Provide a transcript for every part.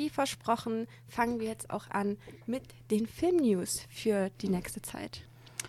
wie versprochen, fangen wir jetzt auch an mit den Filmnews für die nächste Zeit.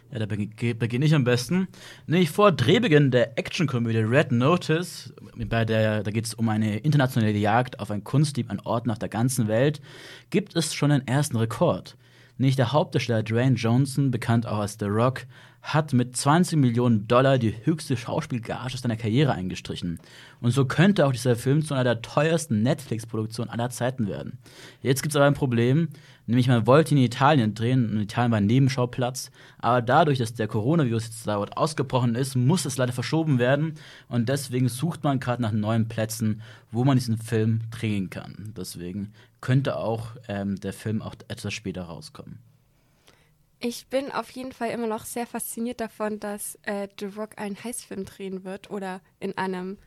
Ja, da beginne ich am besten. Nämlich vor Drehbeginn der Actionkomödie Red Notice, bei der da geht es um eine internationale Jagd auf einen Kunstdieb an Orten auf der ganzen Welt, gibt es schon einen ersten Rekord. Nicht der Hauptdarsteller Dwayne Johnson, bekannt auch als The Rock, hat mit 20 Millionen Dollar die höchste Schauspielgage seiner Karriere eingestrichen. Und so könnte auch dieser Film zu einer der teuersten Netflix-Produktionen aller Zeiten werden. Jetzt gibt es aber ein Problem, nämlich man wollte ihn in Italien drehen und Italien war ein Nebenschauplatz. Aber dadurch, dass der Coronavirus jetzt dort ausgebrochen ist, muss es leider verschoben werden. Und deswegen sucht man gerade nach neuen Plätzen, wo man diesen Film drehen kann. Deswegen könnte auch ähm, der Film auch etwas später rauskommen. Ich bin auf jeden Fall immer noch sehr fasziniert davon, dass äh, The Rock einen Heißfilm drehen wird oder in einem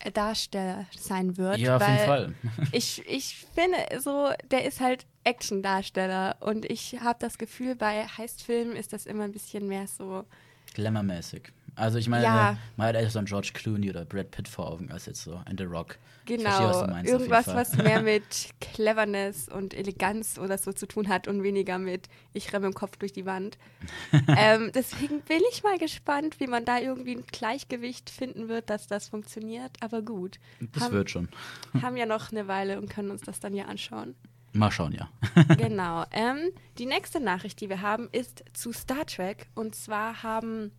äh, Darsteller sein wird. Ja, auf jeden Fall. ich, ich finde so, der ist halt Action-Darsteller und ich habe das Gefühl, bei Heißfilmen ist das immer ein bisschen mehr so. Glamour-mäßig. Also ich meine, ja. man hat eher so einen George Clooney oder Brad Pitt vor Augen als jetzt so ein The Rock. Genau, verstehe, meinst, irgendwas, was mehr mit Cleverness und Eleganz oder so zu tun hat und weniger mit ich renne im Kopf durch die Wand. ähm, deswegen bin ich mal gespannt, wie man da irgendwie ein Gleichgewicht finden wird, dass das funktioniert. Aber gut. Das haben, wird schon. haben ja noch eine Weile und können uns das dann ja anschauen. Mal schauen, ja. genau. Ähm, die nächste Nachricht, die wir haben, ist zu Star Trek. Und zwar haben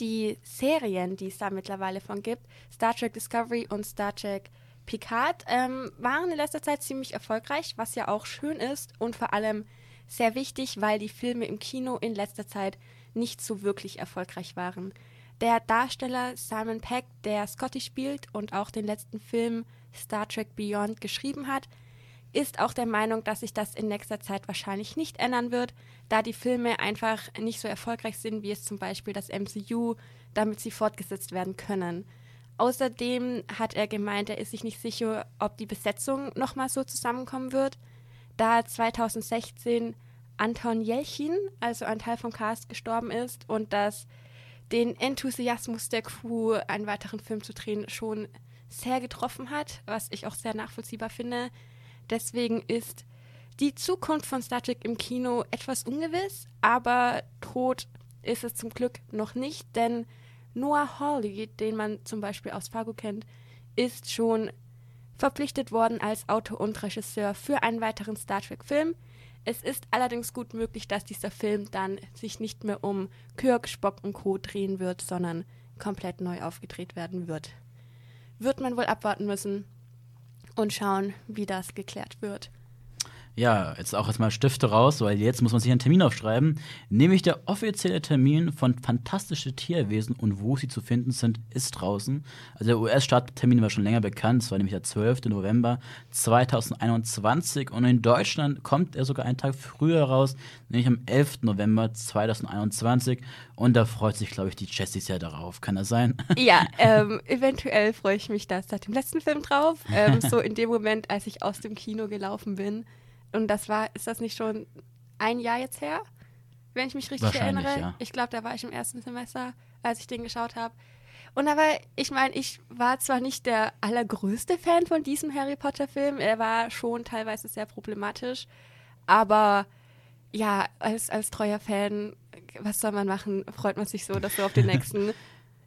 die Serien, die es da mittlerweile von gibt, Star Trek Discovery und Star Trek Picard, ähm, waren in letzter Zeit ziemlich erfolgreich, was ja auch schön ist und vor allem sehr wichtig, weil die Filme im Kino in letzter Zeit nicht so wirklich erfolgreich waren. Der Darsteller Simon Peck, der Scotty spielt und auch den letzten Film Star Trek Beyond geschrieben hat, ist auch der Meinung, dass sich das in nächster Zeit wahrscheinlich nicht ändern wird, da die Filme einfach nicht so erfolgreich sind, wie es zum Beispiel das MCU, damit sie fortgesetzt werden können. Außerdem hat er gemeint, er ist sich nicht sicher, ob die Besetzung nochmal so zusammenkommen wird, da 2016 Anton Jelchin, also ein Teil vom Cast, gestorben ist und dass den Enthusiasmus der Crew, einen weiteren Film zu drehen, schon sehr getroffen hat, was ich auch sehr nachvollziehbar finde. Deswegen ist die Zukunft von Star Trek im Kino etwas ungewiss, aber tot ist es zum Glück noch nicht, denn Noah Hawley, den man zum Beispiel aus Fargo kennt, ist schon verpflichtet worden als Autor und Regisseur für einen weiteren Star Trek-Film. Es ist allerdings gut möglich, dass dieser Film dann sich nicht mehr um Kirk, Spock und Co. drehen wird, sondern komplett neu aufgedreht werden wird. Wird man wohl abwarten müssen und schauen, wie das geklärt wird. Ja, jetzt auch erstmal Stifte raus, weil jetzt muss man sich einen Termin aufschreiben. Nämlich der offizielle Termin von Fantastische Tierwesen und wo sie zu finden sind, ist draußen. Also der US-Starttermin war schon länger bekannt, es war nämlich der 12. November 2021 und in Deutschland kommt er sogar einen Tag früher raus, nämlich am 11. November 2021 und da freut sich, glaube ich, die Jessie sehr darauf. Kann das sein? Ja, ähm, eventuell freue ich mich da seit dem letzten Film drauf. Ähm, so in dem Moment, als ich aus dem Kino gelaufen bin. Und das war, ist das nicht schon ein Jahr jetzt her? Wenn ich mich richtig erinnere. Ja. Ich glaube, da war ich im ersten Semester, als ich den geschaut habe. Und aber, ich meine, ich war zwar nicht der allergrößte Fan von diesem Harry Potter-Film, er war schon teilweise sehr problematisch, aber ja, als, als treuer Fan, was soll man machen, freut man sich so, dass wir auf den nächsten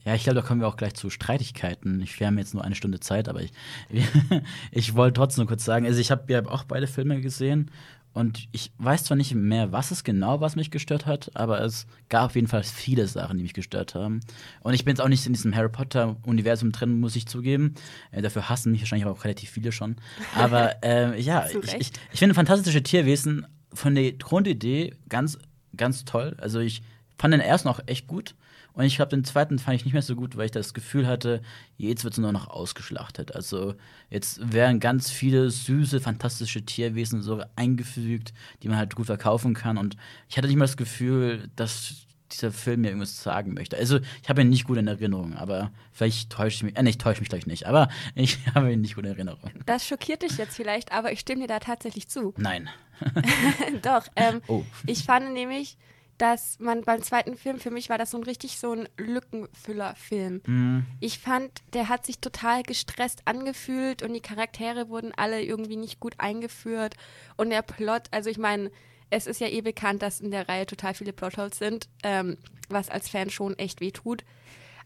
Ja, ich glaube, da kommen wir auch gleich zu Streitigkeiten. Ich, wir haben jetzt nur eine Stunde Zeit, aber ich, ich wollte trotzdem nur kurz sagen, also ich habe ja auch beide Filme gesehen und ich weiß zwar nicht mehr, was es genau, was mich gestört hat, aber es gab auf jeden Fall viele Sachen, die mich gestört haben. Und ich bin jetzt auch nicht in diesem Harry Potter-Universum drin, muss ich zugeben. Äh, dafür hassen mich wahrscheinlich auch relativ viele schon. Aber äh, ja, ich, ich, ich finde fantastische Tierwesen von der Grundidee ganz, ganz toll. Also ich fand den ersten auch echt gut. Und ich glaube, den zweiten fand ich nicht mehr so gut, weil ich das Gefühl hatte, jetzt wird es nur noch ausgeschlachtet. Also jetzt werden ganz viele süße, fantastische Tierwesen so eingefügt, die man halt gut verkaufen kann. Und ich hatte nicht mal das Gefühl, dass dieser Film mir irgendwas sagen möchte. Also ich habe ihn nicht gut in Erinnerung, aber vielleicht täusche ich mich, äh, nicht täusche mich gleich nicht, aber ich habe ihn nicht gut in Erinnerung. Das schockiert dich jetzt vielleicht, aber ich stimme dir da tatsächlich zu. Nein. Doch, ähm, oh. ich fand nämlich, dass man beim zweiten Film, für mich war das so ein richtig so ein Lückenfüller-Film. Mhm. Ich fand, der hat sich total gestresst angefühlt und die Charaktere wurden alle irgendwie nicht gut eingeführt. Und der Plot, also ich meine, es ist ja eh bekannt, dass in der Reihe total viele Plotholes sind, ähm, was als Fan schon echt weh tut.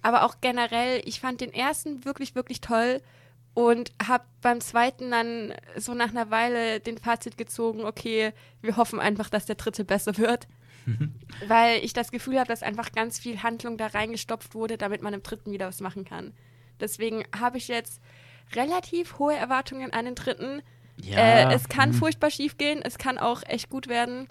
Aber auch generell, ich fand den ersten wirklich, wirklich toll und habe beim zweiten dann so nach einer Weile den Fazit gezogen, okay, wir hoffen einfach, dass der dritte besser wird. Weil ich das Gefühl habe, dass einfach ganz viel Handlung da reingestopft wurde, damit man im dritten wieder was machen kann. Deswegen habe ich jetzt relativ hohe Erwartungen an den dritten. Ja, äh, es kann hm. furchtbar schief gehen, es kann auch echt gut werden.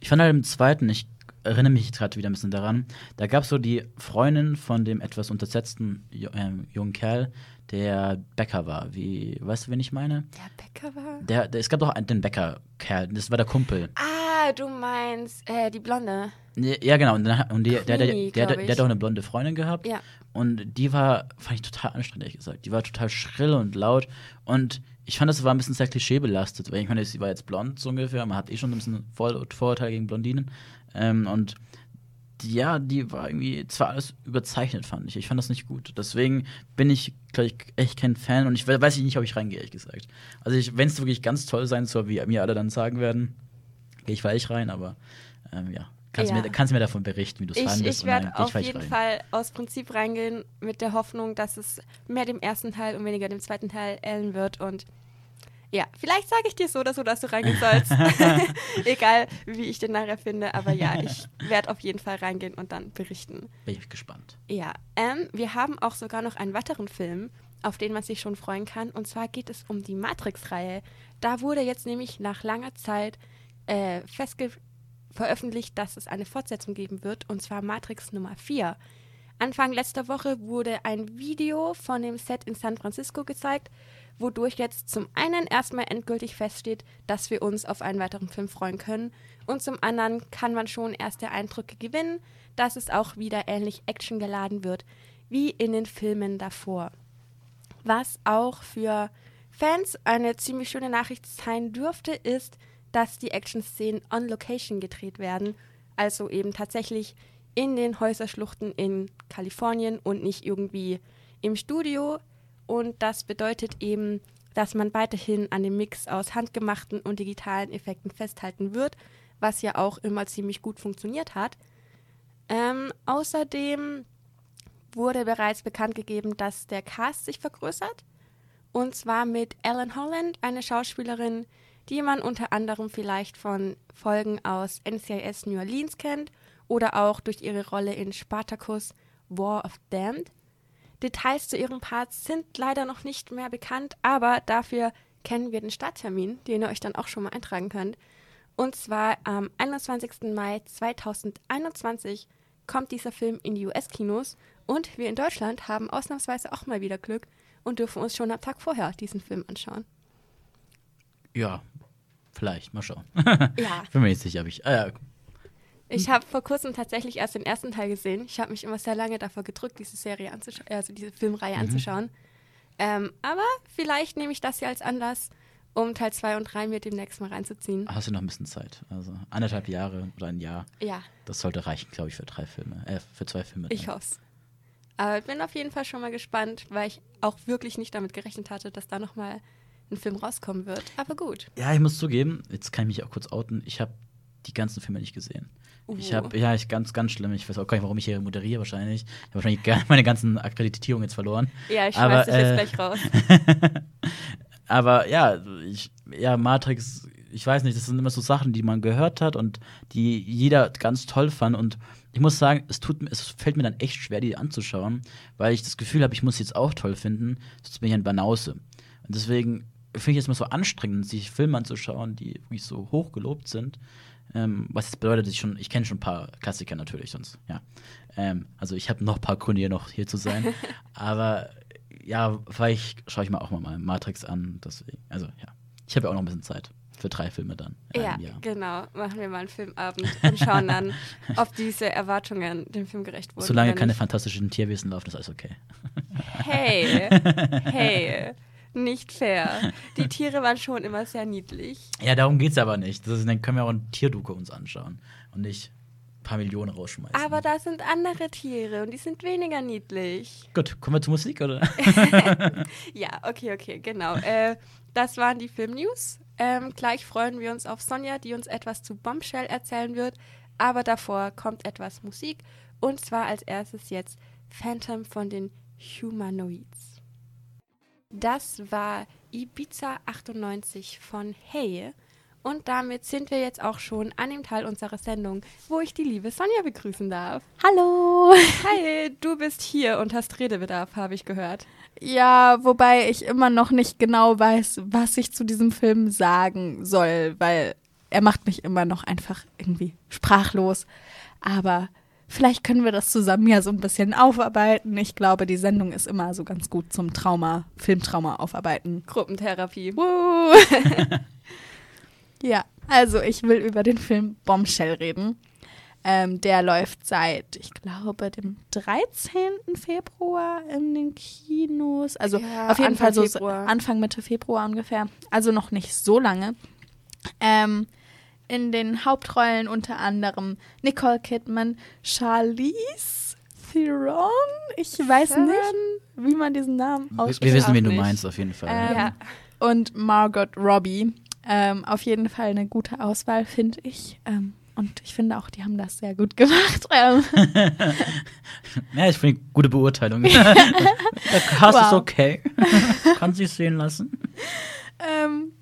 Ich fand halt im zweiten, ich erinnere mich gerade wieder ein bisschen daran, da gab es so die Freundin von dem etwas untersetzten ähm, jungen Kerl, der Bäcker war. Wie, weißt du, wen ich meine? Der Bäcker war. Der, der, es gab doch einen, den Bäcker-Kerl, das war der Kumpel. Ah, du meinst äh, die Blonde. Ja, genau. Und, dann, und die, der, der, der, der, der hat auch eine blonde Freundin gehabt. Ja. Und die war, fand ich total anstrengend, ehrlich gesagt. Die war total schrill und laut. Und ich fand, das war ein bisschen sehr klischeebelastet. Weil ich meine, sie war jetzt blond so ungefähr. Man hat eh schon ein bisschen Vor Vorurteile gegen Blondinen. Ähm, und ja, die war irgendwie zwar alles überzeichnet, fand ich. Ich fand das nicht gut. Deswegen bin ich, glaube ich, echt kein Fan. Und ich we- weiß nicht, ob ich reingehe, ehrlich gesagt. Also, wenn es wirklich ganz toll sein soll, wie mir alle dann sagen werden, gehe ich vielleicht rein. Aber ähm, ja. Kannst, Ja. Mir, kannst mir davon berichten, wie du es fandest. ich werde auf jeden rein. Fall aus Prinzip reingehen mit der Hoffnung, dass es mehr dem ersten Teil und weniger dem zweiten Teil ähneln wird. Und ja, vielleicht sage ich dir so oder so, dass du reingehen sollst. Egal, wie ich den nachher finde. Aber ja, ich werde auf jeden Fall reingehen und dann berichten. Bin ich gespannt. Ja, ähm, wir haben auch sogar noch einen weiteren Film, auf den man sich schon freuen kann. Und zwar geht es um die Matrix-Reihe. Da wurde jetzt nämlich nach langer Zeit äh, festge veröffentlicht, dass es eine Fortsetzung geben wird, und zwar Matrix Nummer 4. Anfang letzter Woche wurde ein Video von dem Set in San Francisco gezeigt, wodurch jetzt zum einen erstmal endgültig feststeht, dass wir uns auf einen weiteren Film freuen können und zum anderen kann man schon erste Eindrücke gewinnen, dass es auch wieder ähnlich actiongeladen wird wie in den Filmen davor. Was auch für Fans eine ziemlich schöne Nachricht sein dürfte, ist, dass die Action-Szenen on Location gedreht werden, also eben tatsächlich in den Häuserschluchten in Kalifornien und nicht irgendwie im Studio. Und das bedeutet eben, dass man weiterhin an dem Mix aus handgemachten und digitalen Effekten festhalten wird, was ja auch immer ziemlich gut funktioniert hat. Ähm, außerdem wurde bereits bekannt gegeben, dass der Cast sich vergrößert. Und zwar mit Ellen Holland, eine Schauspielerin, die man unter anderem vielleicht von Folgen aus NCIS New Orleans kennt oder auch durch ihre Rolle in Spartacus War of Damned. Details zu ihrem Part sind leider noch nicht mehr bekannt, aber dafür kennen wir den Starttermin, den ihr euch dann auch schon mal eintragen könnt. Und zwar am 21. Mai 2021 kommt dieser Film in die US-Kinos und wir in Deutschland haben ausnahmsweise auch mal wieder Glück und dürfen uns schon am Tag vorher diesen Film anschauen. Ja, vielleicht. Mal schauen. Ja, bin mir nicht sicher, ob ich. Ah, ja. Ich habe vor kurzem tatsächlich erst den ersten Teil gesehen. Ich habe mich immer sehr lange davor gedrückt, diese Serie anzuschauen, also diese Filmreihe anzuschauen. Ähm, aber vielleicht nehme ich das hier als Anlass, um Teil 2 und 3 mir demnächst mal reinzuziehen. Hast du noch ein bisschen Zeit. Also anderthalb Jahre oder ein Jahr. Ja, Das sollte reichen, glaube ich, für drei Filme. Äh, für zwei Filme. ich hoffe es. Aber ich bin auf jeden Fall schon mal gespannt, weil ich auch wirklich nicht damit gerechnet hatte, dass da nochmal ein Film rauskommen wird. Aber gut. Ja, ich muss zugeben, jetzt kann ich mich auch kurz outen. Ich habe die ganzen Filme nicht gesehen. Ich Uh. habe, ja, ich ganz, ganz schlimm. Ich weiß auch gar nicht, warum ich hier moderiere wahrscheinlich. Ich habe wahrscheinlich meine ganzen Akkreditierungen jetzt verloren. Ja, ich schmeiß dich jetzt äh, gleich raus. Aber ja, ich, ja, Matrix, ich weiß nicht, das sind immer so Sachen, die man gehört hat und die jeder ganz toll fand. Und ich muss sagen, es tut es fällt mir dann echt schwer, die anzuschauen, weil ich das Gefühl habe, ich muss sie jetzt auch toll finden, sonst bin ich ein Banause. Und deswegen finde ich es immer so anstrengend, sich Filme anzuschauen, die wirklich so hoch gelobt sind. Ähm, was jetzt bedeutet, ich schon, ich kenne schon ein paar Klassiker natürlich, sonst, ja. Ähm, also ich habe noch ein paar Gründe, hier noch hier zu sein. Aber ja, vielleicht schaue ich mir auch mal Matrix an. Deswegen, also ja. Ich habe ja auch noch ein bisschen Zeit für drei Filme dann. Ja, genau. Machen wir mal einen Filmabend und schauen dann, ob diese Erwartungen dem Film gerecht wurden. Solange keine fantastischen Tierwesen laufen, ist alles okay. Hey, hey, nicht fair. Die Tiere waren schon immer sehr niedlich. Ja, darum geht's aber nicht. Das ist, dann können wir auch ein Tierdoku uns anschauen. Und nicht ein paar Millionen rausschmeißen. Aber da sind andere Tiere und die sind weniger niedlich. Gut, kommen wir zur Musik, oder? Ja, okay, okay, genau. äh, das waren die Film-News. Ähm, gleich freuen wir uns auf Sonja, die uns etwas zu Bombshell erzählen wird. Aber davor kommt etwas Musik. Und zwar als erstes jetzt Phantom von den Humanoids. Das war Ibiza 98 von Hey. Und damit sind wir jetzt auch schon an dem Teil unserer Sendung, wo ich die liebe Sonja begrüßen darf. Hallo. Hi, du bist hier und hast Redebedarf, habe ich gehört. Ja, wobei ich immer noch nicht genau weiß, was ich zu diesem Film sagen soll, weil er macht mich immer noch einfach irgendwie sprachlos. Aber vielleicht können wir das zusammen ja so ein bisschen aufarbeiten. Ich glaube, die Sendung ist immer so ganz gut zum Trauma, Filmtrauma aufarbeiten. Gruppentherapie. Ja, also ich will über den Film Bombshell reden. Ähm, der läuft seit, ich glaube, dem 13. Februar in den Kinos. Also Ja, auf jeden Anfang Fall so Februar. Anfang, Mitte Februar ungefähr. Also noch nicht so lange. Ähm, in den Hauptrollen unter anderem Nicole Kidman, Charlize Theron. Ich weiß Theron? nicht, wie man diesen Namen ausspricht. wir wissen, wen du meinst, auf jeden Fall. Ähm, Ja. und Margot Robbie. Ähm, auf jeden Fall eine gute Auswahl, finde ich. Ähm, und ich finde auch, die haben das sehr gut gemacht. Ähm, Ja, ich finde gute Beurteilung. Der Cast ist Wow. okay. Kann sich sehen lassen. ähm,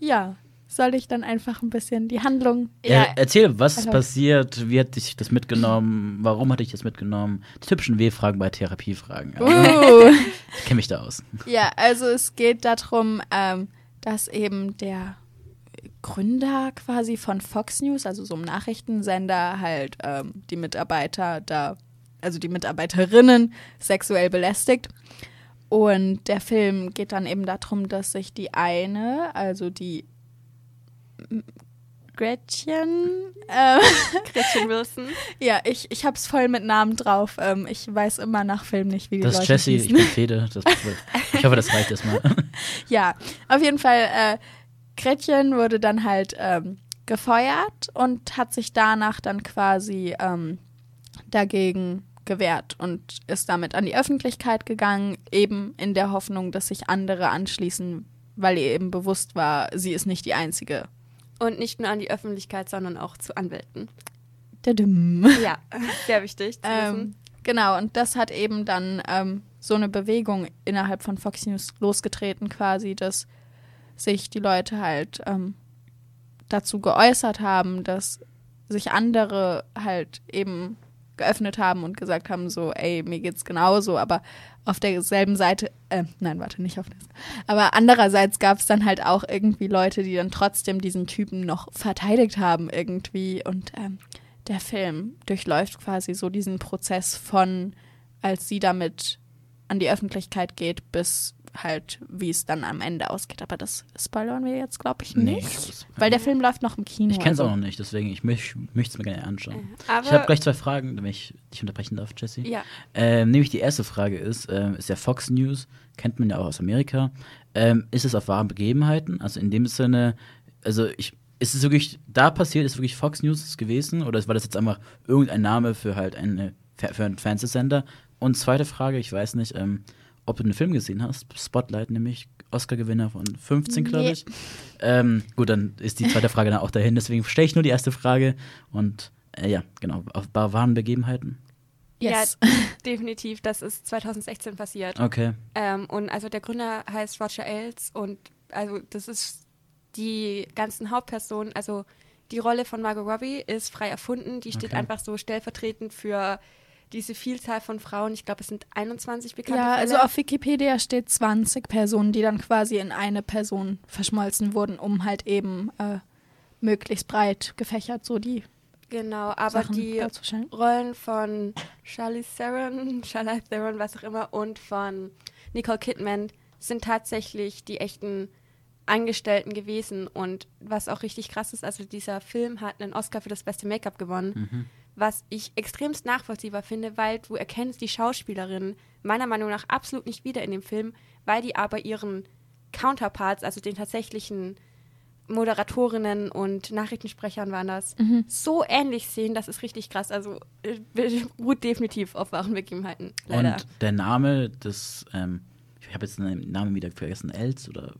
ja, soll ich dann einfach ein bisschen die Handlung. Ja. erzähl, was ist passiert? Wie hat dich das mitgenommen? Warum hat dich das mitgenommen? Die typischen W-Fragen bei Therapiefragen. Ja, Uh. Ich kenne mich da aus. Ja, also es geht darum, ähm, dass eben der Gründer quasi von Fox News, also so einem Nachrichtensender, halt ähm, die Mitarbeiter da, also die Mitarbeiterinnen sexuell belästigt. Und der Film geht dann eben darum, dass sich die eine, also die Gretchen, äh, Gretchen Wilson. ja, ich, ich hab's voll mit Namen drauf. Ähm, ich weiß immer nach Film nicht, wie die Das ist Leute Jessie, ich bin Fede. Das, ich hoffe, das reicht erstmal. Ja, auf jeden Fall, äh, Gretchen wurde dann halt ähm, gefeuert und hat sich danach dann quasi ähm, dagegen gewehrt und ist damit an die Öffentlichkeit gegangen, eben in der Hoffnung, dass sich andere anschließen, weil ihr eben bewusst war, sie ist nicht die Einzige. Und nicht nur an die Öffentlichkeit, sondern auch zu Anwälten. Ja, sehr wichtig zu Ähm, genau, und das hat eben dann ähm, so eine Bewegung innerhalb von Fox News losgetreten, quasi, dass sich die Leute halt ähm, dazu geäußert haben, dass sich andere halt eben geöffnet haben und gesagt haben, so, ey, mir geht's genauso, aber auf derselben Seite, äh, nein, warte, nicht auf der aber andererseits gab es dann halt auch irgendwie Leute, die dann trotzdem diesen Typen noch verteidigt haben irgendwie. Und ähm, der Film durchläuft quasi so diesen Prozess von, als sie damit an die Öffentlichkeit geht, bis halt, wie es dann am Ende ausgeht. Aber das spoilern wir jetzt, glaube ich, Nee, nicht. das- weil der Film läuft noch im Kino. Ich kenne es also. auch noch nicht, deswegen ich möchte es mir gerne anschauen. Aber, Ich habe gleich zwei Fragen, wenn ich dich unterbrechen darf, Jesse. ja, Ähm, nämlich die erste Frage ist, ähm, ist ja Fox News, kennt man ja auch aus Amerika. Ähm, ist es auf wahren Begebenheiten? Also in dem Sinne, also ich, ist es wirklich da passiert, ist wirklich Fox News gewesen oder war das jetzt einfach irgendein Name für halt eine, für einen Fernsehsender? Und zweite Frage, ich weiß nicht, ähm, ob du den Film gesehen hast, Spotlight nämlich, Oscar-Gewinner von 15, glaube Nee. ich. Ähm, gut, dann ist die zweite Frage dann auch dahin, deswegen stelle ich nur die erste Frage und äh, ja, genau, auf wahren Begebenheiten. Yes. ja, definitiv. Das ist 2016 passiert. Okay. Ähm, und also der Gründer heißt Roger Ailes und also das ist die ganzen Hauptpersonen, also die Rolle von Margot Robbie ist frei erfunden, die steht Okay. einfach so stellvertretend für diese Vielzahl von Frauen. Ich glaube, es sind 21 bekannte Ja, also Fälle. auf Wikipedia steht 20 Personen, die dann quasi in eine Person verschmolzen wurden, um halt eben äh, möglichst breit gefächert so die Genau, aber Sachen die. Rollen von Charlize Theron, Charlize Theron, was auch immer, und von Nicole Kidman sind tatsächlich die echten Angestellten gewesen. Und was auch richtig krass ist, also dieser Film hat einen Oscar für das beste Make-up gewonnen, Mhm. Was ich extremst nachvollziehbar finde, weil du erkennst die Schauspielerin meiner Meinung nach absolut nicht wieder in dem Film, weil die aber ihren Counterparts, also den tatsächlichen Moderatorinnen und Nachrichtensprechern waren das, Mhm. so ähnlich sehen, das ist richtig krass. Also äh, beruht definitiv auf wahren Begebenheiten. Leider. Und der Name des, ähm, ich habe jetzt den Namen wieder vergessen, Els oder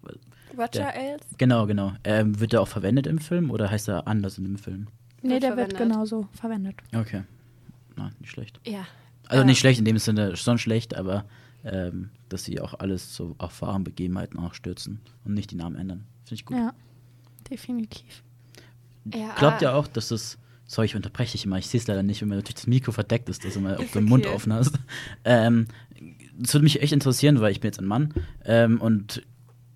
Roger der- Ailes? genau, genau. Ähm, wird der auch verwendet im Film oder heißt er anders in dem Film? Nee, Wird der wird verwendet. genauso verwendet. Okay. Na, nicht schlecht. Ja. Also Ja. nicht schlecht in dem Sinne, schon schlecht, aber ähm, dass sie auch alles so auf wahren Begebenheiten auch stürzen und nicht die Namen ändern. Finde ich gut. Ja, definitiv. ja Glaubt ihr auch, dass es, sorry, ich unterbreche dich immer, ich sehe es leider nicht, wenn mir natürlich das Mikro verdeckt ist, dass du mal den Mund okay. offen hast. Ähm, das würde mich echt interessieren, weil ich bin jetzt ein Mann ähm, und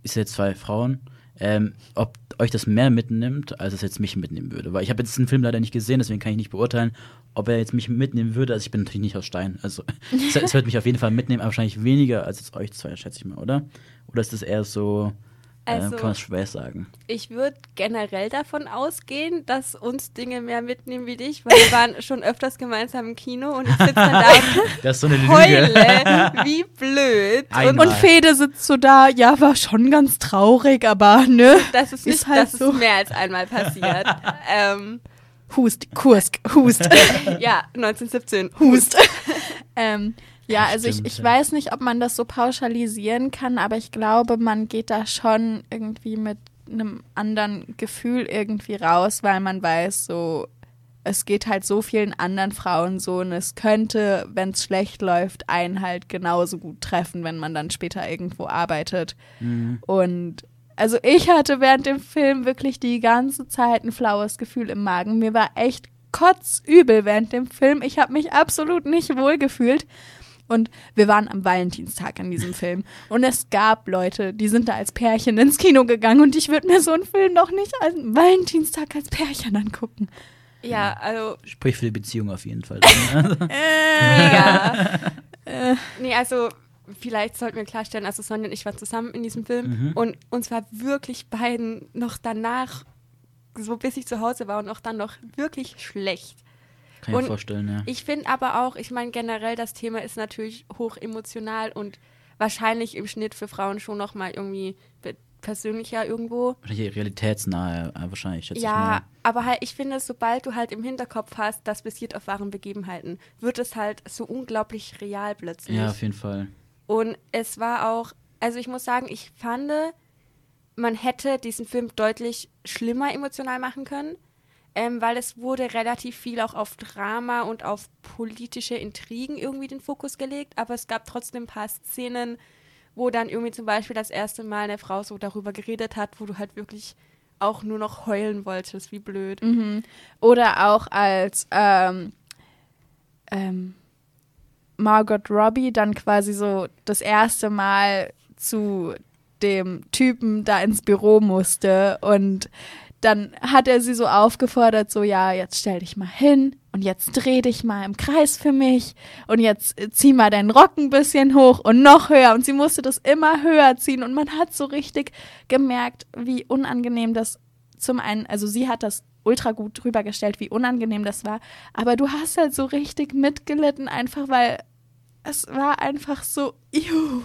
ich sehe zwei Frauen, ähm, ob euch das mehr mitnimmt, als es jetzt mich mitnehmen würde. Weil ich habe jetzt den Film leider nicht gesehen, deswegen kann ich nicht beurteilen, ob er jetzt mich mitnehmen würde. Also ich bin natürlich nicht aus Stein. Also es, es wird mich auf jeden Fall mitnehmen, aber wahrscheinlich weniger als jetzt euch zwei, schätze ich mal, oder? Oder ist das eher so, Also- kann man schwer sagen? Ich würde generell davon ausgehen, dass uns Dinge mehr mitnehmen wie dich, weil wir waren schon öfters gemeinsam im Kino und ich sitze dann da und Das ist so eine Lüge. heule, wie blöd. Und Einmal. Und Fede sitzt so da, ja, war schon ganz traurig, aber ne, das ist nicht, Ist halt das so. ist mehr als einmal passiert. ähm, hust, Kursk, hust, ja, 1917. hust. ähm, ja, also ich, Stimmt, ich ja. weiß nicht, ob man das so pauschalisieren kann, aber ich glaube, man geht da schon irgendwie mit einem anderen Gefühl irgendwie raus, weil man weiß, so, es geht halt so vielen anderen Frauen so und es könnte, wenn es schlecht läuft, einen halt genauso gut treffen, wenn man dann später irgendwo arbeitet. Mhm. Und also ich hatte während dem Film wirklich die ganze Zeit ein flaues Gefühl im Magen. Mir war echt kotzübel während dem Film. Ich habe mich absolut nicht wohl gefühlt. Und wir waren am Valentinstag in diesem Film. Und es gab Leute, die sind da als Pärchen ins Kino gegangen. Und ich würde mir so einen Film doch nicht als Valentinstag als Pärchen angucken. Ja, also Sprich für die Beziehung auf jeden Fall. mega. nee, also vielleicht sollten wir klarstellen, also Sonja und ich waren zusammen in diesem Film Mhm. und uns war wirklich beiden noch danach, so bis ich zu Hause war und auch dann noch wirklich schlecht. Kann ich mir vorstellen, ja. Ich finde aber auch, ich meine generell, das Thema ist natürlich hoch emotional und wahrscheinlich im Schnitt für Frauen schon noch mal irgendwie persönlicher irgendwo. Wahrscheinlich realitätsnahe, äh, wahrscheinlich, schätze ich Ja, mal. aber halt, ich finde, sobald du halt im Hinterkopf hast, das basiert auf wahren Begebenheiten, wird es halt so unglaublich real plötzlich. Ja, auf jeden Fall. Und es war auch, also ich muss sagen, ich fand, man hätte diesen Film deutlich schlimmer emotional machen können, ähm, weil es wurde relativ viel auch auf Drama und auf politische Intrigen irgendwie den Fokus gelegt, aber es gab trotzdem ein paar Szenen, wo dann irgendwie zum Beispiel das erste Mal eine Frau so darüber geredet hat, wo du halt wirklich auch nur noch heulen wolltest, wie blöd. Mhm. Oder auch als ähm, ähm, Margot Robbie dann quasi so das erste Mal zu dem Typen da ins Büro musste und dann hat er sie so aufgefordert, so ja, jetzt stell dich mal hin und jetzt dreh dich mal im Kreis für mich und jetzt äh, zieh mal deinen Rock ein bisschen hoch und noch höher und sie musste das immer höher ziehen und man hat so richtig gemerkt, wie unangenehm das zum einen, also sie hat das ultra gut drüber gestellt, wie unangenehm das war, aber du hast halt so richtig mitgelitten, einfach weil es war einfach so, juh.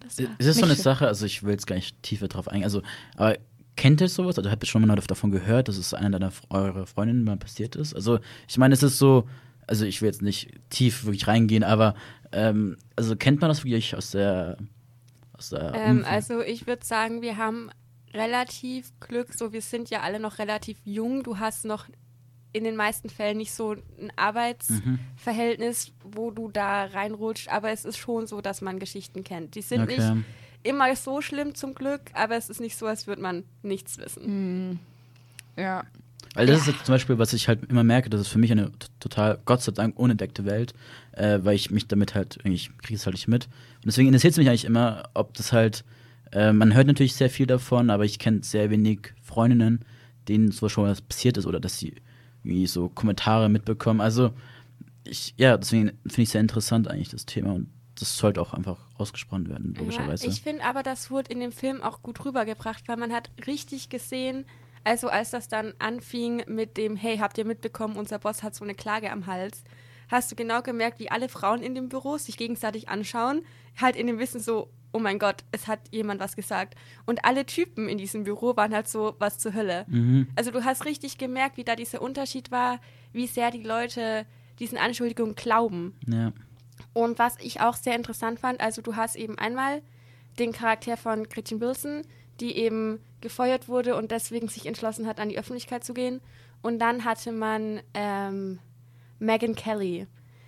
Das ist so nicht eine schön. Sache, also ich will jetzt gar nicht tiefer drauf eingehen. Also, aber kennt ihr sowas? Also habt ihr schon mal davon gehört, dass es einer deiner eurer Freundinnen mal passiert ist? Also, ich meine, es ist so, also ich will jetzt nicht tief wirklich reingehen, aber ähm, also kennt man das wirklich aus der aus der Ähm, also ich würde sagen, wir haben relativ Glück, so wir sind ja alle noch relativ jung. Du hast noch in den meisten Fällen nicht so ein Arbeitsverhältnis, wo du da reinrutscht, aber es ist schon so, dass man Geschichten kennt. Die sind Okay. nicht immer so schlimm zum Glück, aber es ist nicht so, als würde man nichts wissen. Mhm. Ja. Weil das ist jetzt zum Beispiel, was ich halt immer merke, das ist für mich eine total, Gott sei Dank, unentdeckte Welt, äh, weil ich mich damit halt, ich kriege es halt nicht mit. Und deswegen interessiert es mich eigentlich immer, ob das halt, äh, man hört natürlich sehr viel davon, aber ich kenne sehr wenig Freundinnen, denen so schon was passiert ist oder dass sie irgendwie so Kommentare mitbekommen. Also, ich, ja, deswegen finde ich sehr interessant eigentlich das Thema und das sollte auch einfach ausgesprochen werden, Ja, logischerweise. ich finde aber, das wurde in dem Film auch gut rübergebracht, weil man hat richtig gesehen, also als das dann anfing mit dem, hey, habt ihr mitbekommen, unser Boss hat so eine Klage am Hals, hast du genau gemerkt, wie alle Frauen in dem Büro sich gegenseitig anschauen, halt in dem Wissen so, oh mein Gott, es hat jemand was gesagt. Und alle Typen in diesem Büro waren halt so, was zur Hölle. Mhm. Also du hast richtig gemerkt, wie da dieser Unterschied war, wie sehr die Leute diesen Anschuldigungen glauben. Ja. Und was ich auch sehr interessant fand, also du hast eben einmal den Charakter von Gretchen Wilson, die eben gefeuert wurde und deswegen sich entschlossen hat, an die Öffentlichkeit zu gehen. Und dann hatte man ähm, Megan Kelly.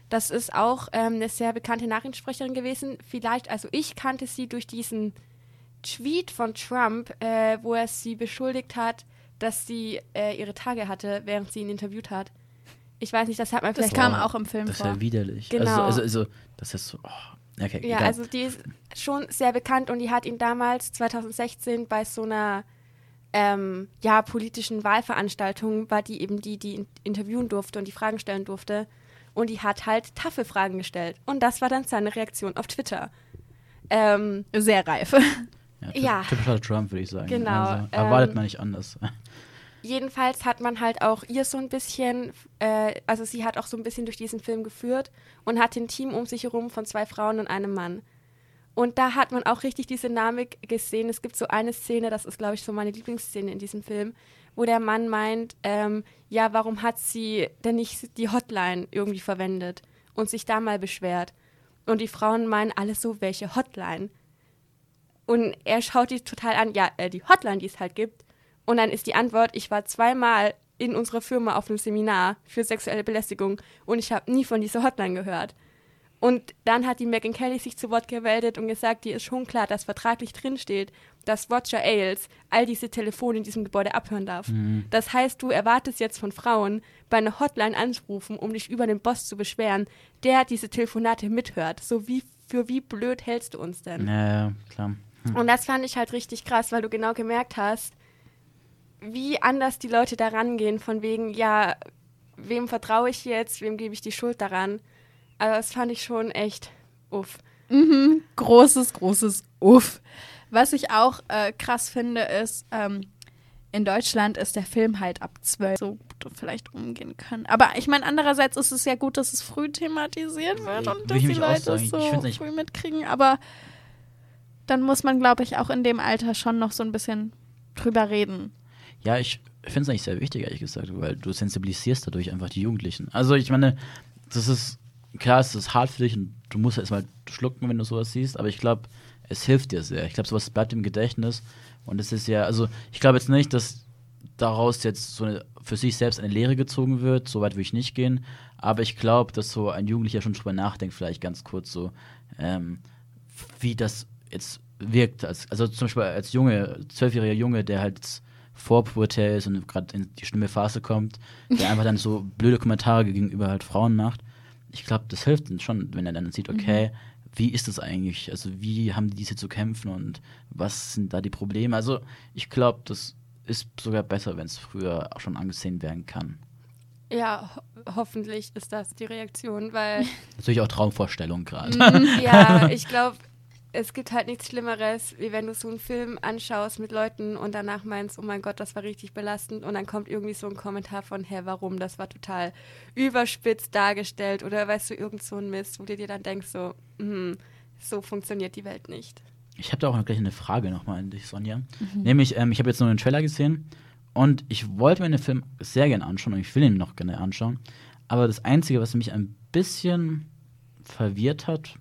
Das ist auch ähm, eine sehr bekannte Nachrichtensprecherin gewesen. Vielleicht, also ich kannte sie durch diesen Tweet von Trump, äh, wo er sie beschuldigt hat, dass sie äh, ihre Tage hatte, während sie ihn interviewt hat. Ich weiß nicht, das hat man Das vielleicht kam Boah, auch im Film Das ist vor. ja widerlich. Genau. Also, also, also, das ist so. Oh, okay, Ja, egal. also die ist schon sehr bekannt und die hat ihn damals 2016 bei so einer ähm, ja, politischen Wahlveranstaltung, war die eben die, die ihn interviewen durfte und die Fragen stellen durfte. Und die hat halt taffe Fragen gestellt. Und das war dann seine Reaktion auf Twitter. Ähm, Sehr reif. ja. Typischer Trump, würde ich sagen. Genau, Also, erwartet ähm, man nicht anders. Jedenfalls hat man halt auch ihr so ein bisschen, äh, also sie hat auch so ein bisschen durch diesen Film geführt und hat ein Team um sich herum von zwei Frauen und einem Mann. Und da hat man auch richtig diese Dynamik gesehen. Es gibt so eine Szene, das ist, glaube ich, so meine Lieblingsszene in diesem Film, wo der Mann meint, ähm, ja, warum hat sie denn nicht die Hotline irgendwie verwendet und sich da mal beschwert? Und die Frauen meinen alle so, welche Hotline? Und er schaut die total an, ja, äh, die Hotline, die es halt gibt. Und dann ist die Antwort, ich war zweimal in unserer Firma auf einem Seminar für sexuelle Belästigung und ich habe nie von dieser Hotline gehört. Und dann hat die Megan Kelly sich zu Wort gemeldet und gesagt, dir ist schon klar, dass vertraglich drinsteht, dass Roger Ailes all diese Telefone in diesem Gebäude abhören darf. Das heißt, du erwartest jetzt von Frauen, bei einer Hotline anzurufen, um dich über den Boss zu beschweren, der diese Telefonate mithört. So wie, für wie blöd hältst du uns denn? ja, ja, klar. Und das fand ich halt richtig krass, weil du genau gemerkt hast, wie anders die Leute da rangehen, von wegen, ja, wem vertraue ich jetzt, wem gebe ich die Schuld daran. Also das fand ich schon echt uff. Mhm. Großes, großes Uff. Was ich auch äh, krass finde, ist, ähm, in Deutschland ist der Film halt ab 12 so gut vielleicht umgehen können. Aber ich meine, andererseits ist es ja gut, dass es früh thematisiert wird und dass die Leute es so früh mitkriegen. Aber dann muss man, glaube ich, auch in dem Alter schon noch so ein bisschen drüber reden. Ja, ich finde es eigentlich sehr wichtig, ehrlich gesagt, weil du sensibilisierst dadurch einfach die Jugendlichen. Also ich meine, das ist, klar, es ist hart für dich und du musst erstmal schlucken, wenn du sowas siehst, aber ich glaube, es hilft dir sehr. Ich glaube, sowas bleibt im Gedächtnis und es ist ja, also ich glaube jetzt nicht, dass daraus jetzt so eine, für sich selbst eine Lehre gezogen wird, so weit würde ich nicht gehen, aber ich glaube, dass so ein Jugendlicher schon drüber nachdenkt, vielleicht ganz kurz so, ähm, wie das jetzt wirkt. Als, also zum Beispiel als Junge, zwölfjähriger Junge, der halt vorpubertär ist und gerade in die schlimme Phase kommt, der einfach dann so blöde Kommentare gegenüber halt Frauen macht. Ich glaube, das hilft ihm schon, wenn er dann sieht, okay, wie ist das eigentlich? Also wie haben die diese zu kämpfen und was sind da die Probleme? Also ich glaube, das ist sogar besser, wenn es früher auch schon angesehen werden kann. Ja, ho hoffentlich ist das die Reaktion, weil Natürlich auch Traumvorstellung gerade. ja, ich glaube, es gibt halt nichts Schlimmeres, wie wenn du so einen Film anschaust mit Leuten und danach meinst, oh mein Gott, das war richtig belastend und dann kommt irgendwie so ein Kommentar von, hä, warum, das war total überspitzt dargestellt oder weißt du, irgend so ein Mist, wo du dir dann denkst, so, hm, so funktioniert die Welt nicht. Ich habe da auch gleich eine Frage nochmal an dich, Sonja. Nämlich, ähm, ich habe jetzt nur einen Trailer gesehen und ich wollte mir den Film sehr gerne anschauen und ich will ihn noch gerne anschauen. Aber das Einzige, was mich ein bisschen verwirrt hat,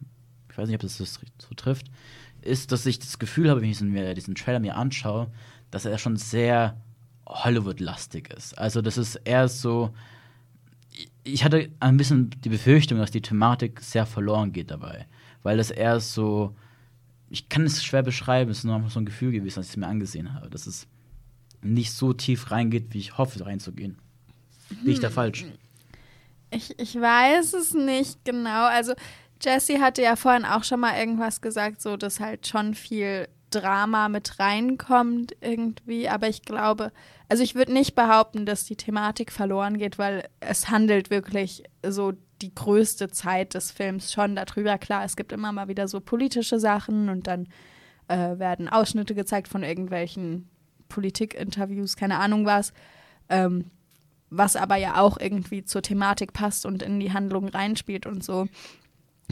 ich weiß nicht, ob das so trifft, ist, dass ich das Gefühl habe, wenn ich mir diesen Trailer mir anschaue, dass er schon sehr Hollywood-lastig ist. Also, das ist eher so. Ich hatte ein bisschen die Befürchtung, dass die Thematik sehr verloren geht dabei. Weil das eher so. Ich kann es schwer beschreiben, es ist nur einfach so ein Gefühl gewesen, als ich es mir angesehen habe. Dass es nicht so tief reingeht, wie ich hoffe, reinzugehen. Bin ich da falsch? Ich, ich weiß es nicht genau. Also Jesse hatte ja vorhin auch schon mal irgendwas gesagt, so dass halt schon viel Drama mit reinkommt irgendwie. Aber ich glaube, also ich würde nicht behaupten, dass die Thematik verloren geht, weil es handelt wirklich so die größte Zeit des Films schon darüber. Klar, es gibt immer mal wieder so politische Sachen und dann äh, werden Ausschnitte gezeigt von irgendwelchen Politikinterviews, keine Ahnung was. Ähm, was aber ja auch irgendwie zur Thematik passt und in die Handlung reinspielt und so.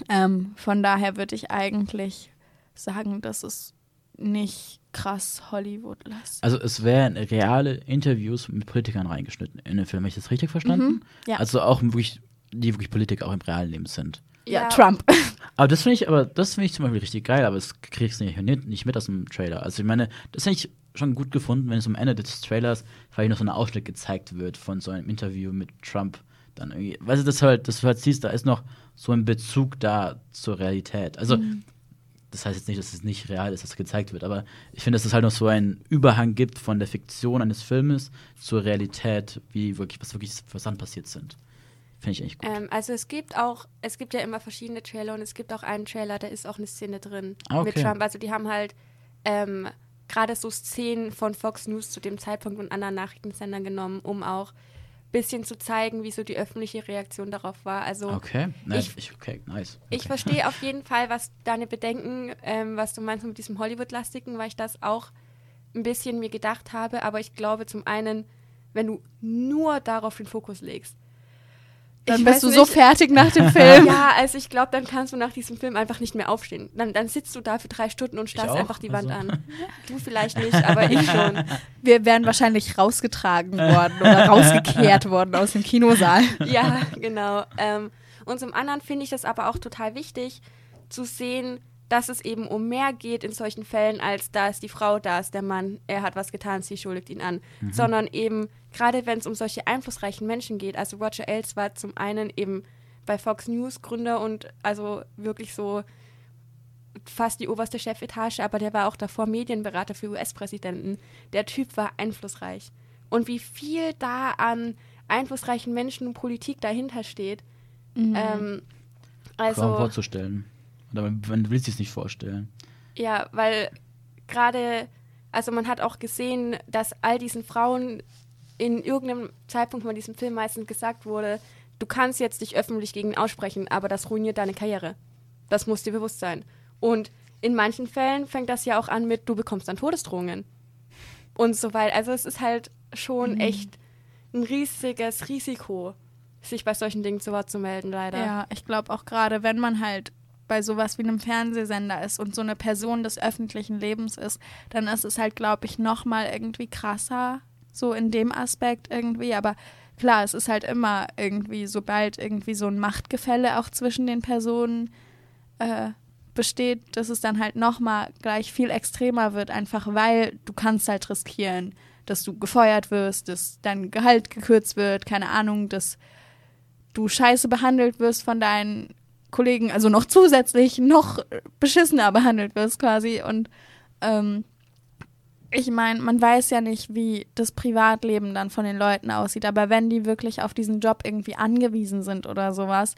Ähm, von daher würde ich eigentlich sagen, dass es nicht krass Hollywood-lastig. Also es wären reale Interviews mit Politikern reingeschnitten in den Film. Habe ich das richtig verstanden? Mhm, ja. Also auch wirklich, die wirklich Politiker auch im realen Leben sind. Ja, Ja. Trump. Aber das finde ich, aber das finde ich zum Beispiel richtig geil, aber das kriegst du nicht, mit- nicht mit aus dem Trailer. Also ich meine, das hätte ich schon gut gefunden, wenn es am Ende des Trailers vielleicht noch so ein Ausschnitt gezeigt wird von so einem Interview mit Trump. Dann irgendwie, weißt du, das halt, das du halt siehst, da ist noch so ein Bezug da zur Realität. Also, das heißt jetzt nicht, dass es nicht real ist, dass es gezeigt wird, aber ich finde, dass es halt noch so einen Überhang gibt von der Fiktion eines Filmes zur Realität, wie wirklich, was wirklich was dann passiert sind. Finde ich echt gut. Ähm, also es gibt auch, es gibt ja immer verschiedene Trailer und es gibt auch einen Trailer, da ist auch eine Szene drin Ah, okay. mit Trump. Also die haben halt ähm, gerade so Szenen von Fox News zu dem Zeitpunkt und anderen Nachrichtensendern genommen, um auch bisschen zu zeigen, wie so die öffentliche Reaktion darauf war. Also Okay, ne, ich- ich, okay, nice. ich okay. verstehe auf jeden Fall, was deine Bedenken, ähm, was du meinst mit diesem Hollywood-lastigen, weil ich das auch ein bisschen mir gedacht habe. Aber ich glaube zum einen, wenn du nur darauf den Fokus legst, Dann ich bist du so nicht- fertig nach dem Film. Ja, also ich glaube, dann kannst du nach diesem Film einfach nicht mehr aufstehen. Dann, dann sitzt du da für drei Stunden und starrst einfach die Wand also. an. Du vielleicht nicht, aber ich schon. Wir wären wahrscheinlich rausgetragen worden oder rausgekehrt worden aus dem Kinosaal. Ja, genau. Ähm, und zum anderen finde ich das aber auch total wichtig zu sehen, dass es eben um mehr geht in solchen Fällen, als da ist die Frau, da ist der Mann, er hat was getan, sie schuldigt ihn an. Sondern eben, gerade wenn es um solche einflussreichen Menschen geht, also Roger Ailes war zum einen eben bei Fox News Gründer und also wirklich so fast die oberste Chefetage, aber der war auch davor Medienberater für US-Präsidenten. Der Typ war einflussreich. Und wie viel da an einflussreichen Menschen und Politik dahinter steht. Ähm, Kaum also, vorzustellen. Oder man, will sich es nicht vorstellen. ja, weil gerade, also man hat auch gesehen, dass all diesen Frauen in irgendeinem Zeitpunkt von diesem Film meistens gesagt wurde, du kannst jetzt dich öffentlich gegen ihn aussprechen, aber das ruiniert deine Karriere. Das muss dir bewusst sein. Und in manchen Fällen fängt das ja auch an mit, du bekommst dann Todesdrohungen. Und so weiter. Also es ist halt schon echt ein riesiges Risiko, sich bei solchen Dingen zu Wort zu melden, leider. Ja, ich glaube auch gerade, wenn man halt bei sowas wie einem Fernsehsender ist und so eine Person des öffentlichen Lebens ist, dann ist es halt, glaube ich, noch mal irgendwie krasser, so in dem Aspekt irgendwie. Aber klar, es ist halt immer irgendwie, sobald irgendwie so ein Machtgefälle auch zwischen den Personen äh, besteht, dass es dann halt noch mal gleich viel extremer wird, einfach weil du kannst halt riskieren, dass du gefeuert wirst, dass dein Gehalt gekürzt wird, keine Ahnung, dass du scheiße behandelt wirst von deinen Kollegen, also noch zusätzlich noch beschissener behandelt wirst quasi. Und ähm, ich meine, man weiß ja nicht, wie das Privatleben dann von den Leuten aussieht, aber wenn die wirklich auf diesen Job irgendwie angewiesen sind oder sowas,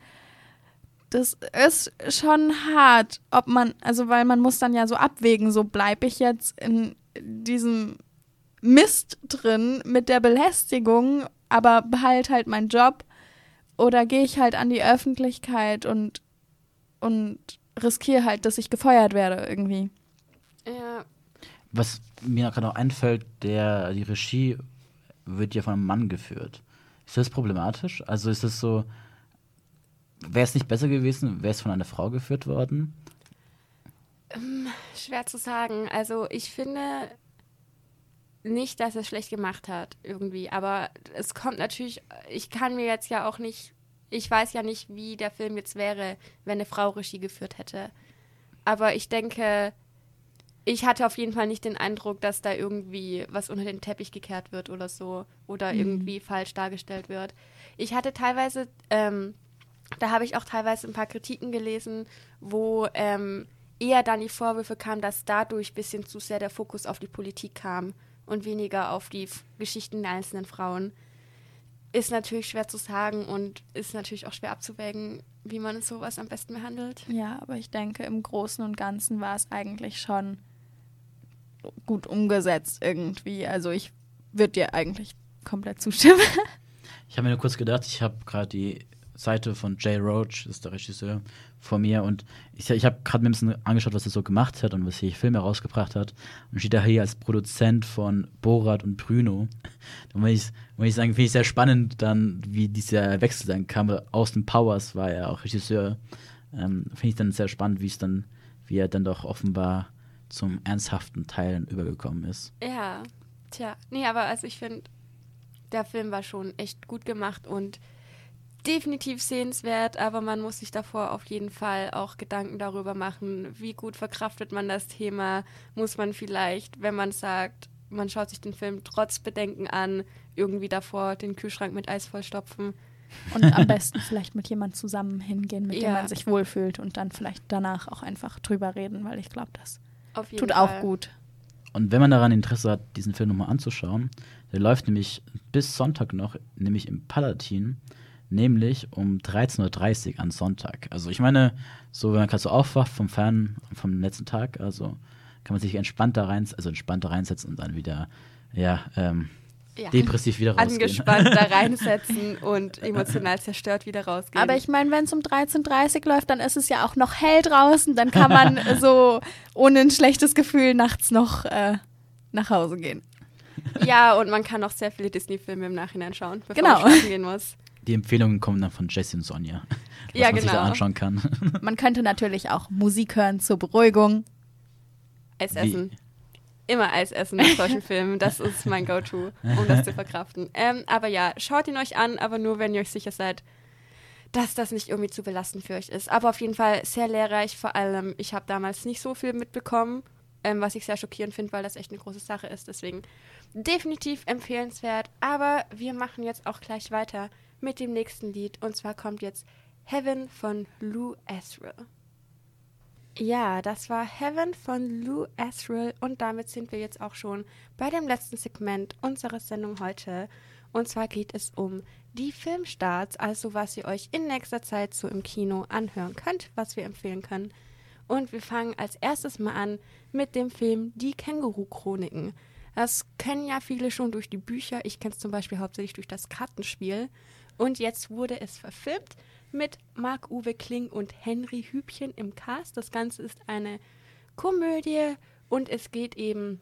das ist schon hart, ob man, also weil man muss dann ja so abwägen, so bleibe ich jetzt in diesem Mist drin mit der Belästigung, aber behalte halt meinen Job oder gehe ich halt an die Öffentlichkeit und, und riskiere halt, dass ich gefeuert werde irgendwie. Ja, Was mir gerade noch einfällt, der, die Regie wird ja von einem Mann geführt. Ist das problematisch? Also ist es so, wäre es nicht besser gewesen, wäre es von einer Frau geführt worden? Schwer zu sagen. Also ich finde nicht, dass er es schlecht gemacht hat irgendwie, aber es kommt natürlich, ich kann mir jetzt ja auch nicht, ich weiß ja nicht, wie der Film jetzt wäre, wenn eine Frau Regie geführt hätte. Aber ich denke, ich hatte auf jeden Fall nicht den Eindruck, dass da irgendwie was unter den Teppich gekehrt wird oder so oder irgendwie falsch dargestellt wird. Ich hatte teilweise, ähm, da habe ich auch teilweise ein paar Kritiken gelesen, wo ähm, eher dann die Vorwürfe kamen, dass dadurch ein bisschen zu sehr der Fokus auf die Politik kam und weniger auf die Geschichten der einzelnen Frauen. Ist natürlich schwer zu sagen und ist natürlich auch schwer abzuwägen, wie man sowas am besten behandelt. Ja, aber ich denke, im Großen und Ganzen war es eigentlich schon gut umgesetzt irgendwie. Also ich würde dir eigentlich komplett zustimmen. Ich habe mir nur kurz gedacht, ich habe gerade die Seite von Jay Roach, das ist der Regisseur, vor mir und ich, ich habe gerade mir ein bisschen angeschaut, was er so gemacht hat und was hier Filme rausgebracht hat und steht da hier als Produzent von Borat und Bruno. Da muss ich, muss ich sagen, finde ich sehr spannend dann, wie dieser Wechsel dann kam. Austin Powers war ja auch Regisseur. Ähm, finde ich dann sehr spannend, wie es dann wie er dann doch offenbar zum ernsthaften Teil übergekommen ist. Ja, tja. Nee, aber also ich finde, der Film war schon echt gut gemacht und definitiv sehenswert, aber man muss sich davor auf jeden Fall auch Gedanken darüber machen, wie gut verkraftet man das Thema. Muss man vielleicht, wenn man sagt, man schaut sich den Film trotz Bedenken an, irgendwie davor den Kühlschrank mit Eis vollstopfen. Und am besten vielleicht mit jemandem zusammen hingehen, mit Ja. dem man sich wohlfühlt und dann vielleicht danach auch einfach drüber reden, weil ich glaube, das Auf jeden tut Fall. auch gut. Und wenn man daran Interesse hat, diesen Film nochmal anzuschauen, der läuft nämlich bis Sonntag noch, nämlich im Palatin, nämlich um 13.30 Uhr an Sonntag. Also ich meine, so wenn man gerade so aufwacht vom Fern vom letzten Tag, also kann man sich entspannt da rein, also entspannt da reinsetzen und dann wieder, ja, ähm, Ja. depressiv wieder rausgehen. Angespannt da reinsetzen und emotional zerstört wieder rausgehen. Aber ich meine, wenn es um 13.30 Uhr läuft, dann ist es ja auch noch hell draußen. Dann kann man so ohne ein schlechtes Gefühl nachts noch äh, nach Hause gehen. ja, und man kann auch sehr viele Disney-Filme im Nachhinein schauen, bevor Genau. man schlafen gehen muss. Die Empfehlungen kommen dann von Jesse und Sonja, was Ja, man sich da genau. anschauen kann. Man könnte natürlich auch Musik hören zur Beruhigung. Eis Wie- essen. Immer Eis essen nach solchen Filmen. Das ist mein Go-To, um das zu verkraften. Ähm, aber ja, schaut ihn euch an, aber nur, wenn ihr euch sicher seid, dass das nicht irgendwie zu belastend für euch ist. Aber auf jeden Fall sehr lehrreich. Vor allem, ich habe damals nicht so viel mitbekommen, ähm, was ich sehr schockierend finde, weil das echt eine große Sache ist. Deswegen definitiv empfehlenswert. Aber wir machen jetzt auch gleich weiter mit dem nächsten Lied. Und zwar kommt jetzt Heaven von Lou Asriel. Ja, das war Heaven von Lou Asriel und damit sind wir jetzt auch schon bei dem letzten Segment unserer Sendung heute. Und zwar geht es um die Filmstarts, also was ihr euch in nächster Zeit so im Kino anhören könnt, was wir empfehlen können. Und wir fangen als erstes mal an mit dem Film Die Känguru-Chroniken. Das kennen ja viele schon durch die Bücher. Ich kenne es zum Beispiel hauptsächlich durch das Kartenspiel. Und jetzt wurde es verfilmt mit Marc-Uwe Kling und Henry Hübchen im Cast. Das Ganze ist eine Komödie und es geht eben,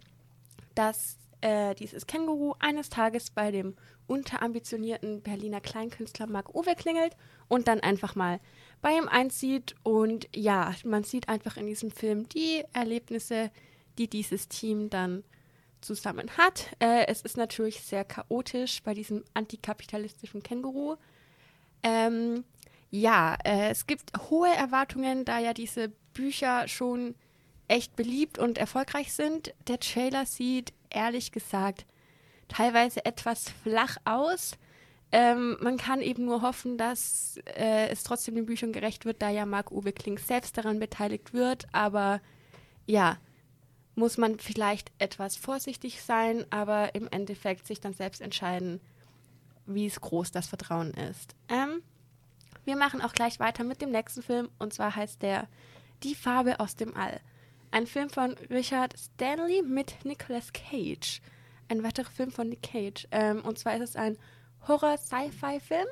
dass äh, dieses Känguru eines Tages bei dem unterambitionierten Berliner Kleinkünstler Marc-Uwe klingelt und dann einfach mal bei ihm einzieht. Und ja, man sieht einfach in diesem Film die Erlebnisse, die dieses Team dann zusammen hat. Äh, es ist natürlich sehr chaotisch bei diesem antikapitalistischen Känguru. Ähm, ja, äh, es gibt hohe Erwartungen, da ja diese Bücher schon echt beliebt und erfolgreich sind. Der Trailer sieht ehrlich gesagt teilweise etwas flach aus. Ähm, man kann eben nur hoffen, dass äh, es trotzdem den Büchern gerecht wird, da ja Marc-Uwe Kling selbst daran beteiligt wird. Aber ja, muss man vielleicht etwas vorsichtig sein, aber im Endeffekt sich dann selbst entscheiden, wie es groß das Vertrauen ist. Ähm, wir machen auch gleich weiter mit dem nächsten Film und zwar heißt der Die Farbe aus dem All. Ein Film von Richard Stanley mit Nicolas Cage. Ein weiterer Film von Nick Cage. Ähm, und zwar ist es ein Horror-Sci-Fi-Film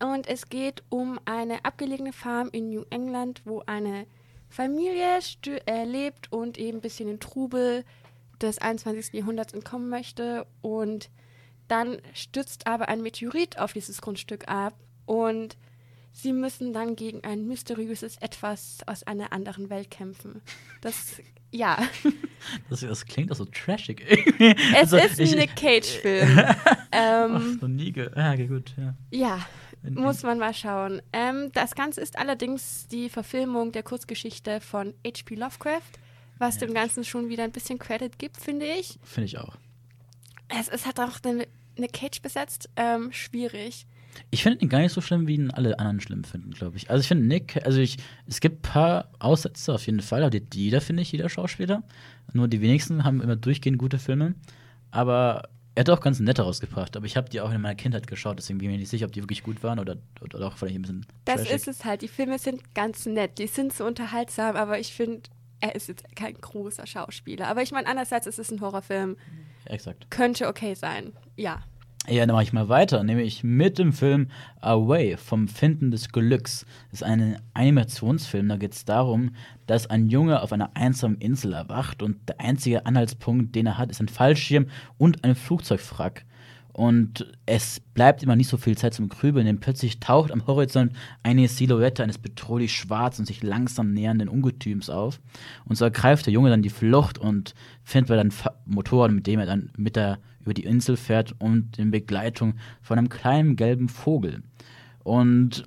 und es geht um eine abgelegene Farm in New England, wo eine Familie äh, lebt und eben ein bisschen in Trubel des 21. Jahrhunderts entkommen möchte. Und dann stürzt aber ein Meteorit auf dieses Grundstück ab und sie müssen dann gegen ein mysteriöses Etwas aus einer anderen Welt kämpfen. Das, ja, Das, das klingt doch so trashig irgendwie. es Also, ist ein Nick Cage-Film. Ach, ähm, noch nie ge ja, okay, gut, ja. ja, muss man mal schauen. Ähm, das Ganze ist allerdings die Verfilmung der Kurzgeschichte von H.P. Lovecraft, was dem Ganzen schon wieder ein bisschen Credit gibt, finde ich. Finde ich auch. Es, es hat auch eine, eine Cage besetzt. Ähm, schwierig. Ich finde ihn gar nicht so schlimm, wie ihn alle anderen schlimm finden, glaube ich. Also ich finde Nick, also ich, es gibt ein paar Aussätze auf jeden Fall, aber die, jeder finde ich, jeder Schauspieler. Nur die wenigsten haben immer durchgehend gute Filme. Aber er hat auch ganz nette rausgebracht. Aber ich habe die auch in meiner Kindheit geschaut, deswegen bin ich mir nicht sicher, ob die wirklich gut waren oder, oder doch vielleicht ein bisschen Das trashig. ist es halt. Die Filme sind ganz nett. Die sind so unterhaltsam, aber ich finde, er ist jetzt kein großer Schauspieler. Aber ich meine, andererseits ist es ein Horrorfilm. Exakt. Könnte okay sein. Ja. Ja, dann mache ich mal weiter, nämlich mit dem Film Away vom Finden des Glücks. Das ist ein Animationsfilm, da geht es darum, dass ein Junge auf einer einsamen Insel erwacht und der einzige Anhaltspunkt, den er hat, ist ein Fallschirm und ein Flugzeugwrack. Und es bleibt immer nicht so viel Zeit zum Grübeln, denn plötzlich taucht am Horizont eine Silhouette eines bedrohlich schwarz und sich langsam nähernden Ungetüms auf. Und so ergreift der Junge dann die Flucht und findet dann Fa Motorrad, mit dem er dann mit der über die Insel fährt und in Begleitung von einem kleinen gelben Vogel. Und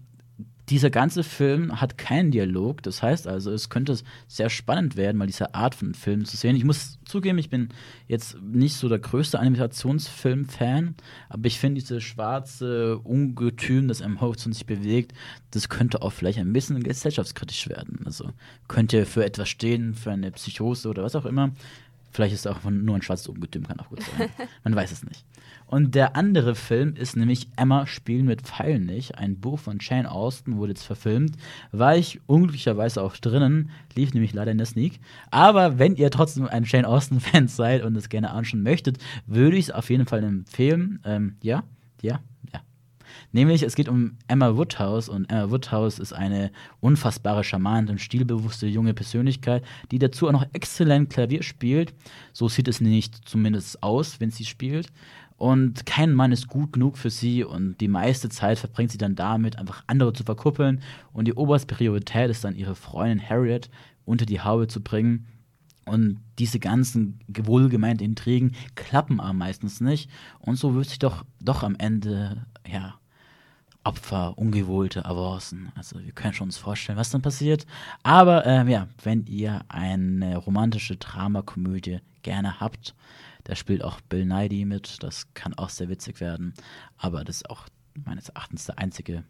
dieser ganze Film hat keinen Dialog. Das heißt also, es könnte sehr spannend werden, mal diese Art von Film zu sehen. Ich muss zugeben, ich bin jetzt nicht so der größte Animationsfilm-Fan, aber ich finde diese schwarze Ungetüm, das am Horizont sich bewegt, das könnte auch vielleicht ein bisschen gesellschaftskritisch werden. Also könnte für etwas stehen, für eine Psychose oder was auch immer. Vielleicht ist auch nur ein schwarzes Ungetüm, kann auch gut sein. Man weiß es nicht. Und der andere Film ist nämlich Emma spielen mit Pfeilen nicht. Ein Buch von Shane Austen wurde jetzt verfilmt. War ich unglücklicherweise auch drinnen, lief nämlich leider in der Sneak. Aber wenn ihr trotzdem ein Shane Austen-Fan seid und es gerne anschauen möchtet, würde ich es auf jeden Fall empfehlen. Ähm, ja, ja. Nämlich, es geht um Emma Woodhouse und Emma Woodhouse ist eine unfassbare, charmante und stilbewusste junge Persönlichkeit, die dazu auch noch exzellent Klavier spielt. So sieht es nicht zumindest aus, wenn sie spielt. Und kein Mann ist gut genug für sie und die meiste Zeit verbringt sie dann damit, einfach andere zu verkuppeln. Und die oberste Priorität ist dann, ihre Freundin Harriet unter die Haube zu bringen. Und diese ganzen wohlgemeinten Intrigen klappen aber meistens nicht. Und so wird sich doch, doch am Ende, ja, Opfer, ungewohlte Avancen. Also wir können schon uns vorstellen, was dann passiert. Aber ähm, ja, wenn ihr eine romantische Dramakomödie gerne habt, da spielt auch Bill Nighy mit. Das kann auch sehr witzig werden. Aber das ist auch meines Erachtens der einzige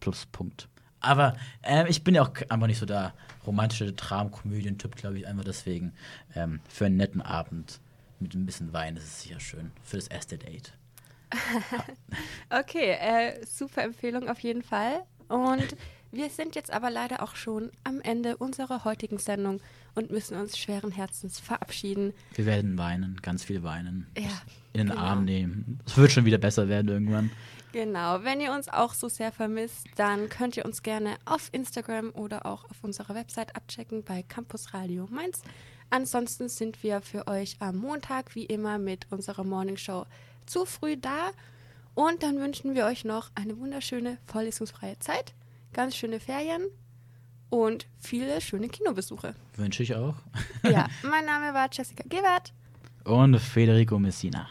Pluspunkt. Aber äh, ich bin ja auch einfach nicht so der romantische Dramakomödien-Typ, glaube ich, einfach deswegen. Ähm, für einen netten Abend mit ein bisschen Wein ist es sicher schön. Für das erste Date. okay, äh, super Empfehlung auf jeden Fall. Und wir sind jetzt aber leider auch schon am Ende unserer heutigen Sendung und müssen uns schweren Herzens verabschieden. Wir werden weinen, ganz viel weinen. Ja. In den genau. Arm nehmen. Es wird schon wieder besser werden irgendwann. Genau, wenn ihr uns auch so sehr vermisst, dann könnt ihr uns gerne auf Instagram oder auch auf unserer Website abchecken bei Campus Radio Mainz. Ansonsten sind wir für euch am Montag wie immer mit unserer Morning Show zu früh da. Und dann wünschen wir euch noch eine wunderschöne, vorlesungsfreie Zeit, ganz schöne Ferien und viele schöne Kinobesuche. Wünsche ich auch. ja, mein Name war Jessica Gewert. Und Federico Messina.